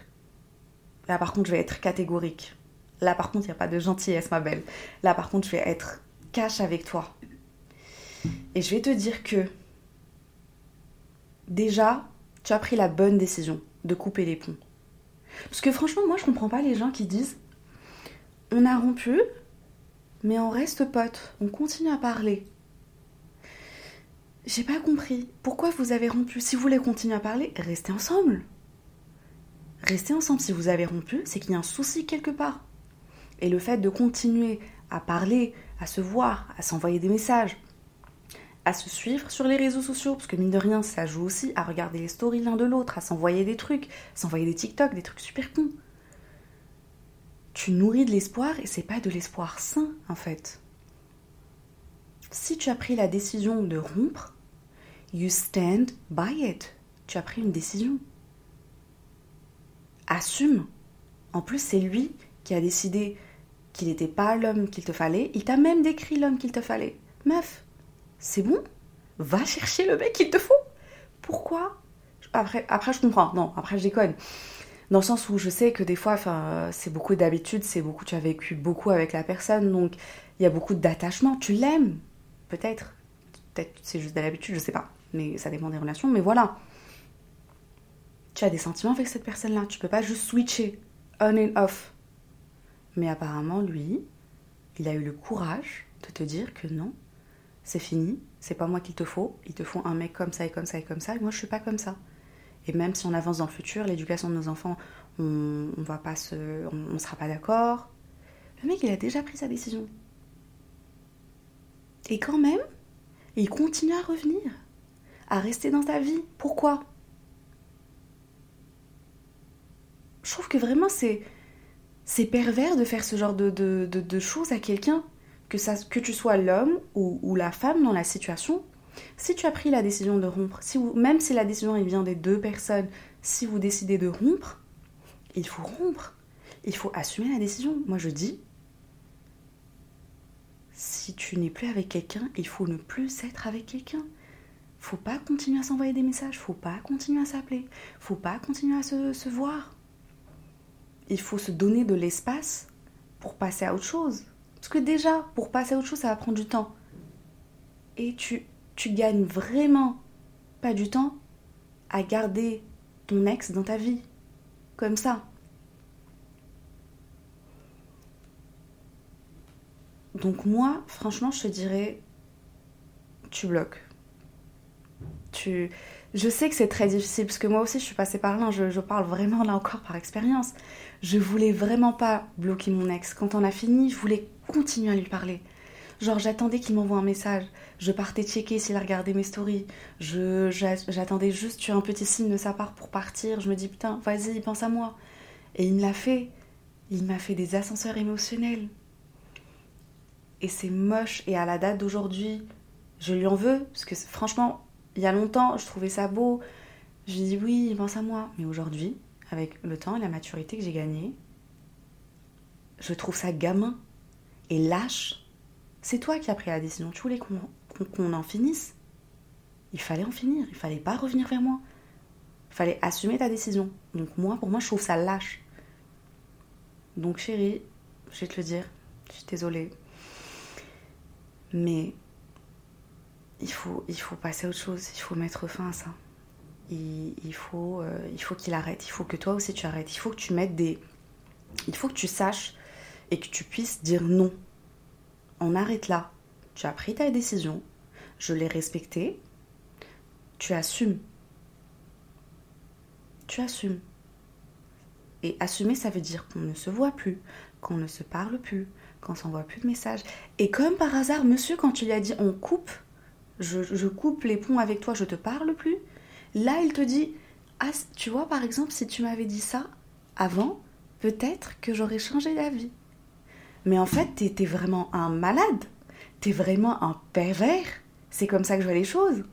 Là par contre, je vais être catégorique. Là par contre, il n'y a pas de gentillesse, ma belle. Là par contre, je vais être cash avec toi. Et je vais te dire que déjà, tu as pris la bonne décision de couper les ponts. Parce que franchement, moi, je comprends pas les gens qui disent on a rompu, mais on reste potes, on continue à parler. J'ai pas compris. Pourquoi vous avez rompu? Si vous voulez continuer à parler, restez ensemble. restez ensemble. Si vous avez rompu, c'est qu'il y a un souci quelque part. Et le fait de continuer à parler, à se voir, à s'envoyer des messages, à se suivre sur les réseaux sociaux, parce que mine de rien, ça joue aussi à regarder les stories l'un de l'autre, à s'envoyer des trucs, s'envoyer des TikTok, des trucs super cons. Tu nourris de l'espoir et c'est pas de l'espoir sain en fait. Si tu as pris la décision de rompre, you stand by it. Tu as pris une décision. Assume. En plus, c'est lui qui a décidé qu'il n'était pas l'homme qu'il te fallait. Il t'a même décrit l'homme qu'il te fallait. Meuf, c'est bon? Va chercher le mec qu'il te faut. Pourquoi? Après, après, je comprends. Non, après, je déconne. Dans le sens où je sais que des fois, c'est beaucoup d'habitude, c'est beaucoup, tu as vécu beaucoup avec la personne, donc il y a beaucoup d'attachement. Tu l'aimes, peut-être. Peut-être c'est juste de l'habitude, je sais pas. Mais ça dépend des relations. Mais voilà. Tu as des sentiments avec cette personne-là. Tu peux pas juste switcher on and off. Mais apparemment, lui, il a eu le courage de te dire que non, c'est fini, c'est pas moi qu'il te faut, il te faut un mec comme ça et comme ça et comme ça, et moi je suis pas comme ça. Et même si on avance dans le futur, l'éducation de nos enfants, on, on va pas se, on, on sera pas d'accord. Le mec, il a déjà pris sa décision. Et quand même, il continue à revenir, à rester dans ta vie. Pourquoi? Je trouve que vraiment c'est c'est pervers de faire ce genre de, de, de, de choses à quelqu'un que, tu sois l'homme ou, la femme dans la situation, si tu as pris la décision de rompre, si même si la décision vient des deux personnes, si vous décidez de rompre, il faut rompre. Il faut assumer la décision. Moi je dis, si tu n'es plus avec quelqu'un, il faut ne plus être avec quelqu'un. Faut pas continuer à s'envoyer des messages, faut pas continuer à s'appeler, faut pas continuer à se voir. Il faut se donner de l'espace pour passer à autre chose. Parce que déjà, pour passer à autre chose, ça va prendre du temps. Et tu, tu gagnes vraiment pas du temps à garder ton ex dans ta vie. Comme ça. Donc moi, franchement, je te dirais, tu bloques. Tu... Je sais que c'est très difficile, parce que moi aussi, je suis passée par là, je, je parle vraiment là encore par expérience. Je voulais vraiment pas bloquer mon ex. Quand on a fini, je voulais continuer à lui parler. Genre, j'attendais qu'il m'envoie un message. Je partais checker s'il a regardé mes stories. J'attendais juste un petit signe de sa part pour partir. Je me dis, putain, vas-y, pense à moi. Et il me l'a fait. Il m'a fait des ascenseurs émotionnels. Et c'est moche. Et à la date d'aujourd'hui, je lui en veux. Parce que franchement, il y a longtemps, je trouvais ça beau. Je dis, oui, il pense à moi. Mais aujourd'hui, avec le temps et la maturité que j'ai gagnée, je trouve ça gamin et lâche. C'est toi qui as pris la décision. Tu voulais qu'on qu en finisse? Il fallait en finir. Il fallait pas revenir vers moi. Il fallait assumer ta décision. Donc moi, pour moi, je trouve ça lâche. Donc chérie, je vais te le dire. Je suis désolée. Mais il faut, il faut passer à autre chose. Il faut mettre fin à ça. Il, il faut, euh, il faut qu'il arrête. Il faut que toi aussi tu arrêtes. Il faut que tu mettes des. Il faut que tu saches et que tu puisses dire non. On arrête là. Tu as pris ta décision, je l'ai respectée, tu assumes. Tu assumes. Et assumer, ça veut dire qu'on ne se voit plus, qu'on ne se parle plus, qu'on s'envoie plus de messages. Et comme par hasard, monsieur, quand tu lui as dit on coupe, je, coupe les ponts avec toi, je te parle plus, là il te dit ah, tu vois, par exemple, si tu m'avais dit ça avant, peut-être que j'aurais changé d'avis. Mais en fait, t'es vraiment un malade. T'es vraiment un pervers. C'est comme ça que je vois les choses.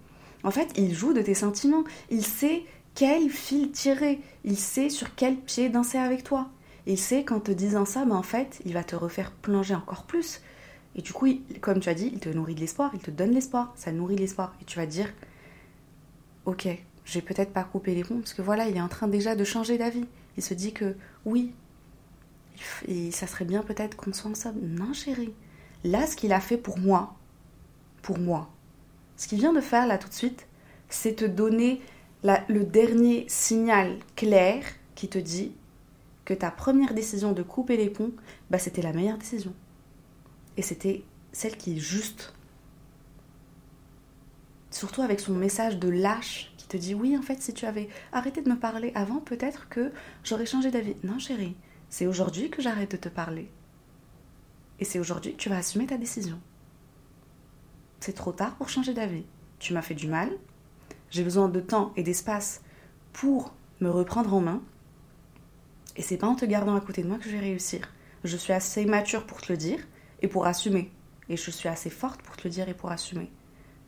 En fait, il joue de tes sentiments. Il sait quel fil tirer. Il sait sur quel pied danser avec toi. Il sait qu'en te disant ça, ben en fait, il va te refaire plonger encore plus. Et du coup, comme tu as dit, il te nourrit de l'espoir, il te donne l'espoir, ça nourrit l'espoir. Et tu vas dire, ok, j'ai peut-être pas coupé les ponts, parce que voilà, il est en train déjà de changer d'avis. Il se dit que oui, et ça serait bien peut-être qu'on soit ensemble. Non, chérie. Là, ce qu'il a fait pour moi, pour moi, ce qu'il vient de faire là tout de suite, c'est te donner le dernier signal clair qui te dit que ta première décision de couper les ponts, bah, c'était la meilleure décision. Et c'était celle qui est juste. Surtout avec son message de lâche qui te dit oui, en fait, si tu avais arrêté de me parler avant, peut-être que j'aurais changé d'avis. Non, chérie, c'est aujourd'hui que j'arrête de te parler. Et c'est aujourd'hui que tu vas assumer ta décision. C'est trop tard pour changer d'avis. Tu m'as fait du mal. J'ai besoin de temps et d'espace pour me reprendre en main. Et c'est pas en te gardant à côté de moi que je vais réussir. Je suis assez mature pour te le dire et pour assumer. Et je suis assez forte pour te le dire et pour assumer.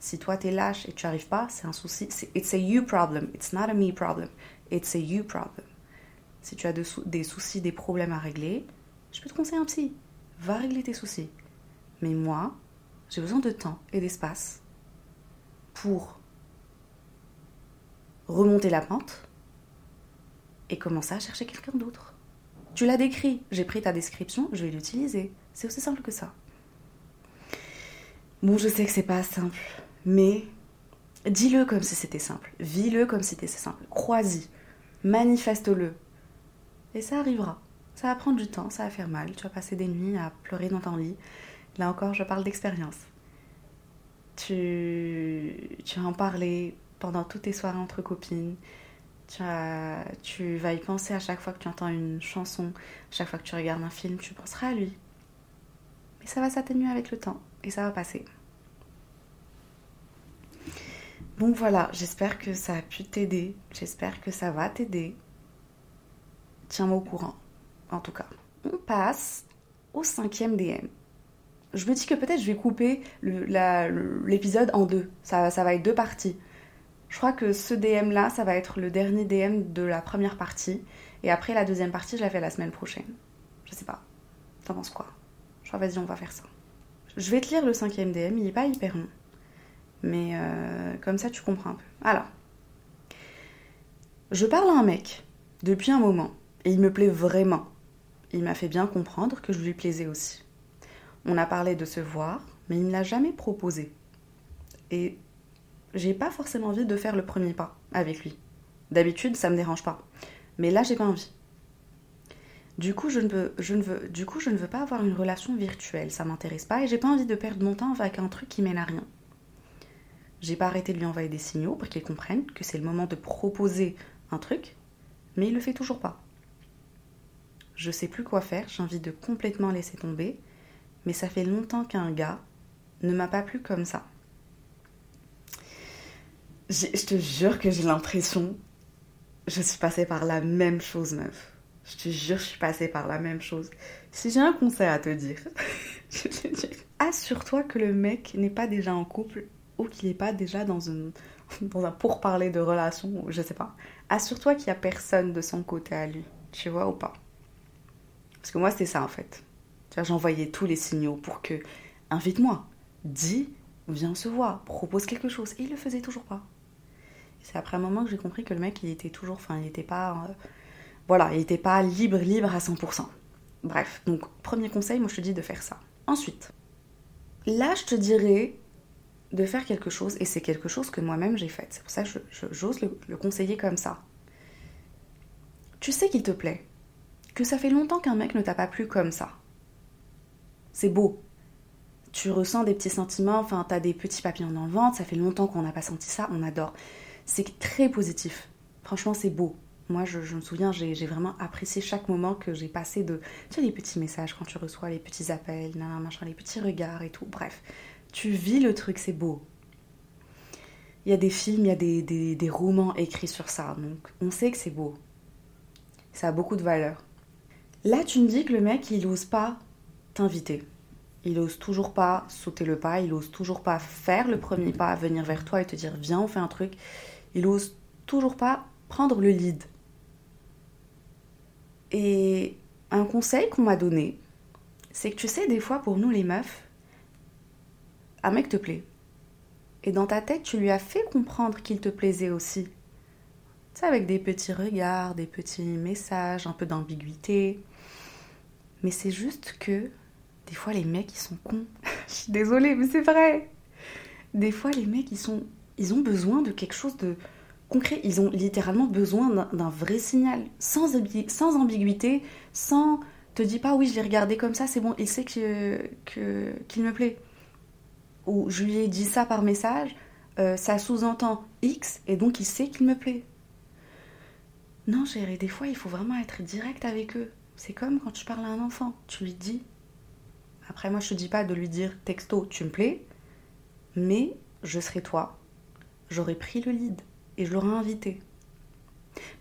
Si toi t'es lâche et tu arrives pas, c'est un souci. It's a you problem. It's not a me problem. It's a you problem. Si tu as des soucis, des problèmes à régler, je peux te conseiller un psy. Va régler tes soucis. Mais moi, j'ai besoin de temps et d'espace pour remonter la pente et commencer à chercher quelqu'un d'autre. Tu l'as décrit, j'ai pris ta description, je vais l'utiliser. C'est aussi simple que ça. Bon, je sais que c'est pas simple, mais dis-le comme si c'était simple. Vis-le comme si c'était simple. Crois-y. Manifeste-le. Et ça arrivera. Ça va prendre du temps, ça va faire mal. Tu vas passer des nuits à pleurer dans ton lit. Là encore, je parle d'expérience. Tu, tu vas en parler pendant toutes tes soirées entre copines. Tu, tu vas y penser à chaque fois que tu entends une chanson, chaque fois que tu regardes un film, tu penseras à lui. Mais ça va s'atténuer avec le temps et ça va passer. Bon voilà, j'espère que ça a pu t'aider, j'espère que ça va t'aider. Tiens-moi au courant, en tout cas. On passe au cinquième DM. Je me dis que peut-être je vais couper l'épisode en deux. Ça, va être deux parties. Je crois que ce DM là, ça va être le dernier DM de la première partie. Et après, la deuxième partie, je la fais la semaine prochaine. Je sais pas. T'en penses quoi? Je crois, vas-y, on va faire ça. Je vais te lire le cinquième DM, il est pas hyper long. Mais euh, comme ça, tu comprends un peu. Alors. Je parle à un mec depuis un moment. Et il me plaît vraiment. Il m'a fait bien comprendre que je lui plaisais aussi. On a parlé de se voir, mais il ne l'a jamais proposé. Et j'ai pas forcément envie de faire le premier pas avec lui. D'habitude, ça me dérange pas. Mais là, j'ai pas envie. Du coup, je ne veux, pas avoir une relation virtuelle, ça m'intéresse pas et j'ai pas envie de perdre mon temps avec un truc qui mène à rien. J'ai pas arrêté de lui envoyer des signaux pour qu'il comprenne que c'est le moment de proposer un truc, mais il le fait toujours pas. Je sais plus quoi faire, j'ai envie de complètement laisser tomber, mais ça fait longtemps qu'un gars ne m'a pas plu comme ça. Je te jure que j'ai l'impression. Je suis passée par la même chose, meuf. Je te jure, je suis passée par la même chose. Si j'ai un conseil à te dire, [laughs] je te dire assure-toi que le mec n'est pas déjà en couple ou qu'il n'est pas déjà dans, [laughs] dans un pourparler de relation, je sais pas. Assure-toi qu'il n'y a personne de son côté à lui, tu vois ou pas? Parce que moi, c'est ça en fait. J'envoyais tous les signaux pour que invite-moi, dis, viens se voir, propose quelque chose. Et il le faisait toujours pas. C'est après un moment que j'ai compris que le mec, il était toujours, enfin, il était pas, euh, voilà, il n'était pas libre, libre à 100%. Bref, donc premier conseil, moi je te dis de faire ça. Ensuite, là, je te dirais de faire quelque chose, et c'est quelque chose que moi-même j'ai fait. C'est pour ça que j'ose le conseiller comme ça. Tu sais qu'il te plaît, que ça fait longtemps qu'un mec ne t'a pas plu comme ça. C'est beau. Tu ressens des petits sentiments, enfin, t'as des petits papillons dans le ventre, ça fait longtemps qu'on n'a pas senti ça, on adore c'est très positif. Franchement, c'est beau. Moi, je, me souviens, j'ai vraiment apprécié chaque moment que j'ai passé de. Tu sais, les petits messages quand tu reçois les petits appels, machin, les petits regards et tout. Bref, tu vis le truc, c'est beau. Il y a des films, il y a des, des romans écrits sur ça. Donc, on sait que c'est beau. Ça a beaucoup de valeur. Là, tu me dis que le mec, il ose pas t'inviter. Il ose toujours pas sauter le pas, il ose toujours pas faire le premier pas, venir vers toi et te dire viens, on fait un truc il ose toujours pas prendre le lead. Et un conseil qu'on m'a donné, c'est que tu sais, des fois pour nous les meufs, un mec te plaît. Et dans ta tête, tu lui as fait comprendre qu'il te plaisait aussi. Tu sais, avec des petits regards, des petits messages, un peu d'ambiguïté. Mais c'est juste que des fois les mecs ils sont cons. [laughs] Je suis désolée, mais c'est vrai. Des fois les mecs ils sont ils ont besoin de quelque chose de concret. Ils ont littéralement besoin d'un vrai signal, sans, ambiguïté, sans te dis pas oui, je l'ai regardé comme ça, c'est bon, il sait que, qu'il me plaît. Ou je lui ai dit ça par message, euh, ça sous-entend X et donc il sait qu'il me plaît. Non, chérie, des fois, il faut vraiment être direct avec eux. C'est comme quand tu parles à un enfant, tu lui dis. Après, moi, je te dis pas de lui dire texto, tu me plais, mais je serai toi. J'aurais pris le lead et je l'aurais invité.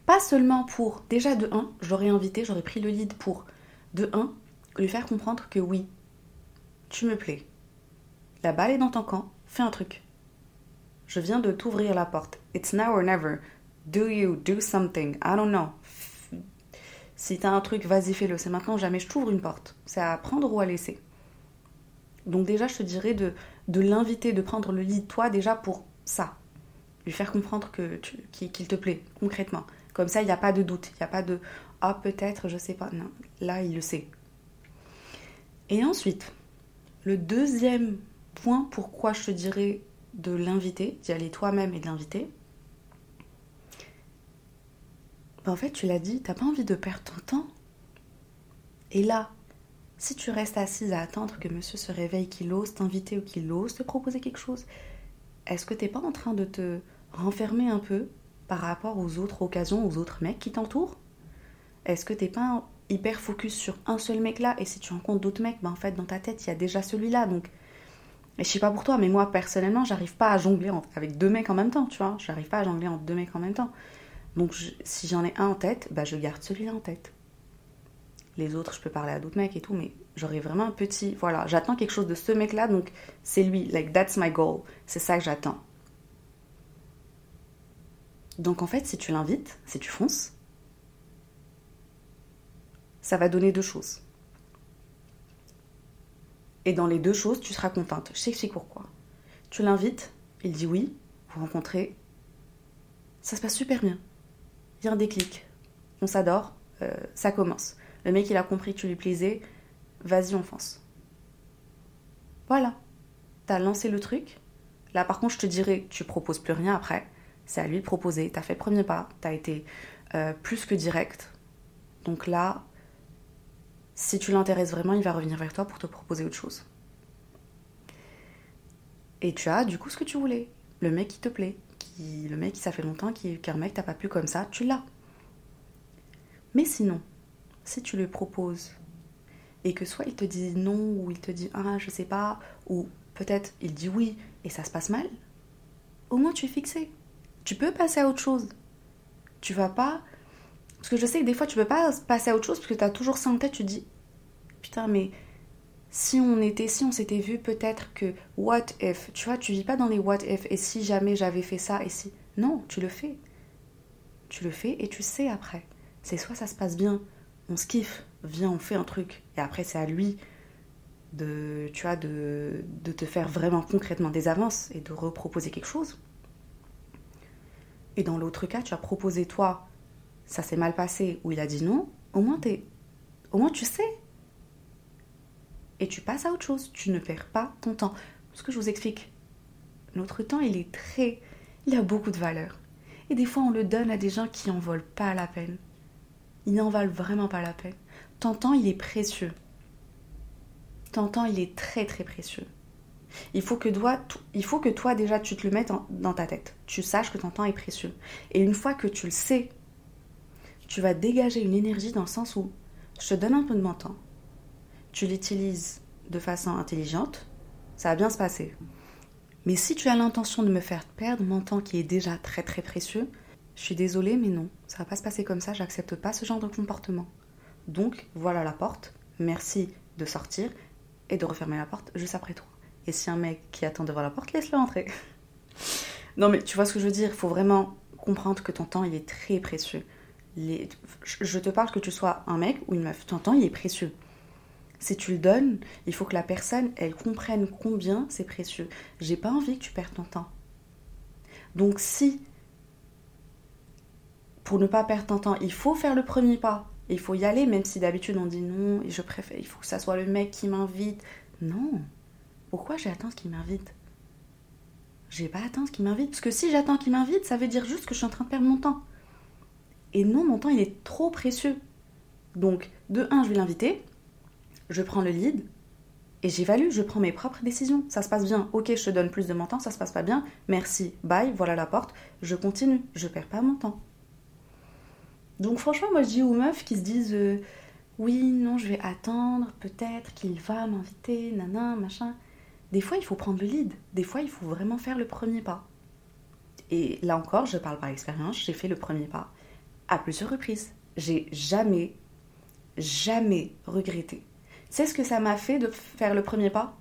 Pas seulement pour, déjà de 1, je l'aurais invité, j'aurais pris le lead pour, de 1, lui faire comprendre que oui, tu me plais. La balle est dans ton camp, fais un truc. Je viens de t'ouvrir la porte. It's now or never. Do you do something? I don't know. Si t'as un truc, vas-y, fais-le. C'est maintenant jamais. Je t'ouvre une porte. C'est à prendre ou à laisser. Donc déjà, je te dirais de, de l'inviter, de prendre le lead, toi, déjà pour ça. Lui faire comprendre que qu'il te plaît, concrètement. Comme ça, il n'y a pas de doute. Il n'y a pas de « Ah, peut-être, je sais pas ». Non, là, il le sait. Et ensuite, le deuxième point pourquoi je te dirais de l'inviter, d'y aller toi-même et de l'inviter, ben, en fait, tu l'as dit, t'as pas envie de perdre ton temps. Et là, si tu restes assise à attendre que monsieur se réveille, qu'il ose t'inviter ou qu'il ose te proposer quelque chose, est-ce que t'es pas en train de te renfermer un peu par rapport aux autres occasions, aux autres mecs qui t'entourent? Est-ce que t'es pas hyper focus sur un seul mec là? Et si tu rencontres d'autres mecs, ben en fait dans ta tête il y a déjà celui-là donc et je sais pas pour toi, mais moi personnellement, j'arrive pas à jongler avec deux mecs en même temps, tu vois. J'arrive pas à jongler entre deux mecs en même temps. Donc si j'en ai un en tête, bah je garde celui-là en tête. Les autres, je peux parler à d'autres mecs et tout, mais j'aurais vraiment un petit. Voilà, j'attends quelque chose de ce mec-là, donc c'est lui. Like, that's my goal. C'est ça que j'attends. Donc en fait, si tu l'invites, si tu fonces, ça va donner deux choses. Et dans les deux choses, tu seras contente. Je t'explique pourquoi. Tu l'invites, il dit oui, vous rencontrez. Ça se passe super bien. Il y a un déclic. On s'adore, euh, ça commence. Le mec, il a compris que tu lui plaisais, vas-y, on fonce. Voilà. T'as lancé le truc. Là, par contre, je te dirais, tu proposes plus rien après. C'est à lui de proposer. T'as fait le premier pas. T'as été euh, plus que direct. Donc là, si tu l'intéresses vraiment, il va revenir vers toi pour te proposer autre chose. Et tu as du coup ce que tu voulais. Le mec qui te plaît. Le mec ça fait longtemps qu'un mec t'a pas plu comme ça, tu l'as. Mais sinon, si tu lui proposes et que soit il te dit non ou il te dit ah je sais pas ou peut-être il dit oui et ça se passe mal, au moins tu es fixé. Tu peux passer à autre chose. Tu vas pas parce que je sais que des fois, tu peux pas passer à autre chose parce que tu toujours ça en tête. Tu dis, putain, mais si on était, si on s'était vu, peut-être que what if? Tu vois, tu vis pas dans les what if. Et si jamais j'avais fait ça, et si. Non, tu le fais. Tu le fais et tu sais après. C'est soit ça se passe bien, on se kiffe, viens, on fait un truc. Et après, c'est à lui de, tu vois, de, de te faire vraiment concrètement des avances et de reproposer quelque chose. Et dans l'autre cas, tu as proposé toi ça s'est mal passé ou il a dit non, au moins, es, au moins tu sais. Et tu passes à autre chose. Tu ne perds pas ton temps. Ce que je vous explique, notre temps, il est très. Il a beaucoup de valeur. Et des fois, on le donne à des gens qui en volent pas la peine. Ils n'en valent vraiment pas la peine. Ton temps, il est précieux. Ton temps, il est très très précieux. Il faut que toi, il faut que toi déjà, tu te le mettes dans ta tête. Tu saches que ton temps est précieux. Et une fois que tu le sais, tu vas dégager une énergie dans le sens où je te donne un peu de mon temps, tu l'utilises de façon intelligente, ça va bien se passer. Mais si tu as l'intention de me faire perdre mon temps qui est déjà très très précieux, je suis désolée, mais non, ça va pas se passer comme ça, j'accepte pas ce genre de comportement. Donc voilà la porte, merci de sortir et de refermer la porte juste après toi. Et si un mec qui attend devant la porte, laisse-le entrer. [laughs] non mais tu vois ce que je veux dire, il faut vraiment comprendre que ton temps il est très précieux je te parle que tu sois un mec ou une meuf, ton temps il est précieux. Si tu le donnes, il faut que la personne, elle comprenne combien c'est précieux. J'ai pas envie que tu perdes ton temps. Donc si, pour ne pas perdre ton temps, il faut faire le premier pas, il faut y aller, même si d'habitude on dit non, je préfère, il faut que ça soit le mec qui m'invite. Non. Pourquoi j'ai attendu qu'il m'invite? J'ai pas attendu qu'il m'invite. Parce que si j'attends qu'il m'invite, ça veut dire juste que je suis en train de perdre mon temps. Et non, mon temps, il est trop précieux. Donc, de un, je vais l'inviter, je prends le lead, Et j'évalue, je prends mes propres décisions. Ça se passe bien, ok, je te donne plus de mon temps, ça se passe pas bien, merci, bye, voilà la porte, je continue, je perds pas mon temps. Donc franchement, moi je dis aux meufs qui se disent euh, oui, non, je vais attendre, peut-être qu'il va m'inviter, nanan, machin. Des fois, il faut prendre le lead, des fois, il faut vraiment faire le premier pas. Et là encore, je parle par expérience, j'ai fait le premier pas à plusieurs reprises. J'ai jamais, jamais regretté. Sais ce que ça m'a fait de faire le premier pas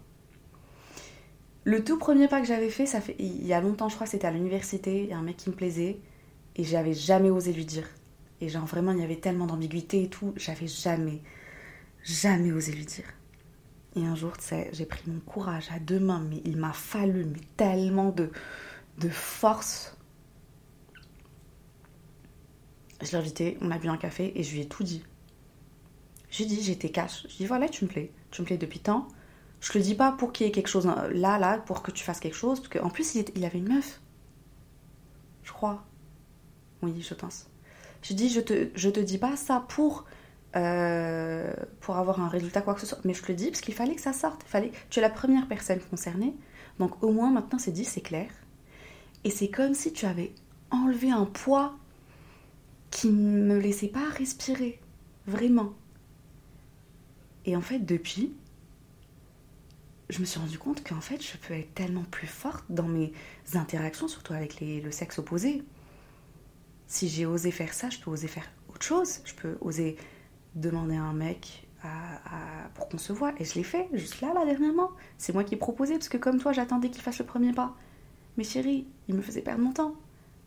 Le tout premier pas que j'avais fait, ça fait il y a longtemps, je crois, c'était à l'université, il y a un mec qui me plaisait et j'avais jamais osé lui dire. Et genre vraiment, il y avait tellement d'ambiguïté et tout, j'avais jamais, jamais osé lui dire. Et un jour, tu sais, j'ai pris mon courage à deux mains, mais il m'a fallu mais tellement de, de force. Je l'ai invité, on a bu un café et je lui ai tout dit. J'ai dit, j'étais cash. Je dit, voilà, tu me plais. Tu me plais depuis tant. Je te le dis pas pour qu'il y ait quelque chose là, là, pour que tu fasses quelque chose. Parce qu'en plus, il, avait une meuf. Je crois. Oui, je pense. Je dis, je te, je te dis pas ça pour, euh, pour avoir un résultat, quoi que ce soit. Mais je te le dis parce qu'il fallait que ça sorte. fallait, tu es la première personne concernée. Donc au moins maintenant c'est dit, c'est clair. Et c'est comme si tu avais enlevé un poids qui ne me laissait pas respirer. Vraiment. Et en fait, depuis, je me suis rendu compte qu'en fait, je peux être tellement plus forte dans mes interactions, surtout avec le sexe opposé. Si j'ai osé faire ça, je peux oser faire autre chose. Je peux oser demander à un mec pour qu'on se voit. Et je l'ai fait, juste là, là, dernièrement. C'est moi qui ai proposé, parce que comme toi, j'attendais qu'il fasse le premier pas. Mais chérie, il me faisait perdre mon temps.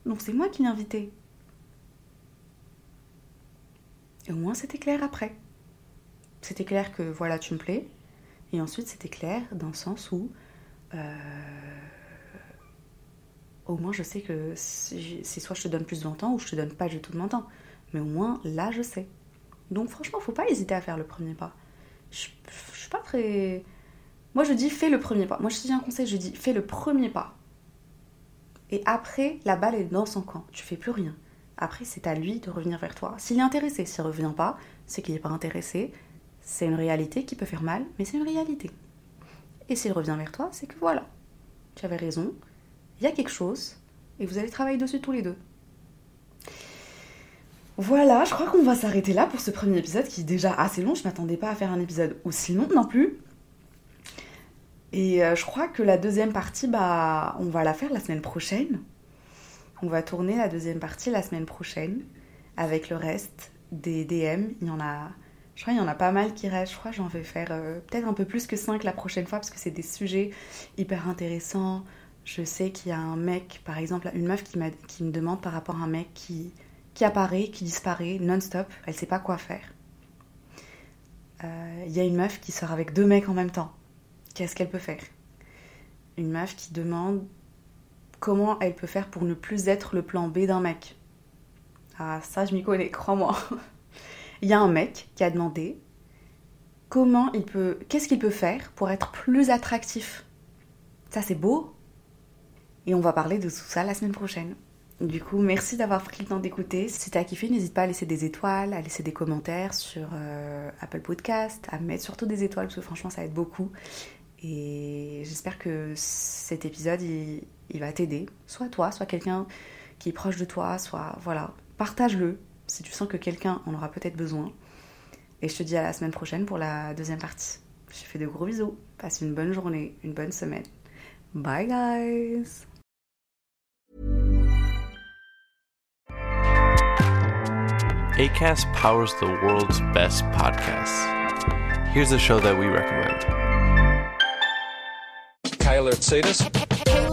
Donc c'est moi qui l'ai invité. Et au moins, c'était clair après c'était clair que voilà, tu me plais. Et ensuite, c'était clair dans le sens où euh, au moins je sais que c'est soit je te donne plus de mon temps ou je te donne pas du tout de mon temps. Mais au moins là, je sais. Donc franchement, faut pas hésiter à faire le premier pas. Je, je suis pas très. Moi, je dis fais le premier pas. Moi, je te dis un conseil, je dis fais le premier pas. Et après, la balle est dans son camp. Tu fais plus rien. Après, c'est à lui de revenir vers toi. S'il est intéressé, s'il revient pas, c'est qu'il n'est pas intéressé. C'est une réalité qui peut faire mal, mais c'est une réalité. Et s'il revient vers toi, c'est que voilà, tu avais raison, il y a quelque chose, et vous allez travailler dessus tous les deux. Voilà, je crois qu'on va s'arrêter là pour ce premier épisode qui est déjà assez long. Je m'attendais pas à faire un épisode aussi long non plus. Et euh, je crois que la deuxième partie, bah, on va la faire la semaine prochaine. On va tourner la deuxième partie la semaine prochaine avec le reste des DM. Il y en a je crois qu'il y en a pas mal qui restent. Je crois que j'en vais faire euh, peut-être un peu plus que 5 la prochaine fois parce que c'est des sujets hyper intéressants. Je sais qu'il y a un mec, par exemple, une meuf qui, qui me demande par rapport à un mec qui, qui apparaît, qui disparaît non-stop. Elle sait pas quoi faire. Euh, il y a une meuf qui sort avec deux mecs en même temps. Qu'est-ce qu'elle peut faire? Une meuf qui demande comment elle peut faire pour ne plus être le plan B d'un mec. Ah, ça, je m'y connais, crois-moi. [laughs] il y a un mec qui a demandé comment il peut, qu'est-ce qu'il peut faire pour être plus attractif. Ça c'est beau. Et on va parler de tout ça la semaine prochaine. Du coup, merci d'avoir pris le temps d'écouter. Si t'as kiffé, n'hésite pas à laisser des étoiles, à laisser des commentaires sur euh, Apple Podcast, à mettre surtout des étoiles parce que franchement ça aide beaucoup. Et j'espère que cet épisode il, va t'aider, soit toi, soit quelqu'un qui est proche de toi, soit voilà, partage-le, si tu sens que quelqu'un en aura peut-être besoin. Et je te dis à la semaine prochaine pour la deuxième partie. Je te fais de gros bisous. Passe une bonne journée, une bonne semaine. Bye guys. ACAST powers the world's best podcasts. Here's a show that we recommend. Kyler Tsadis.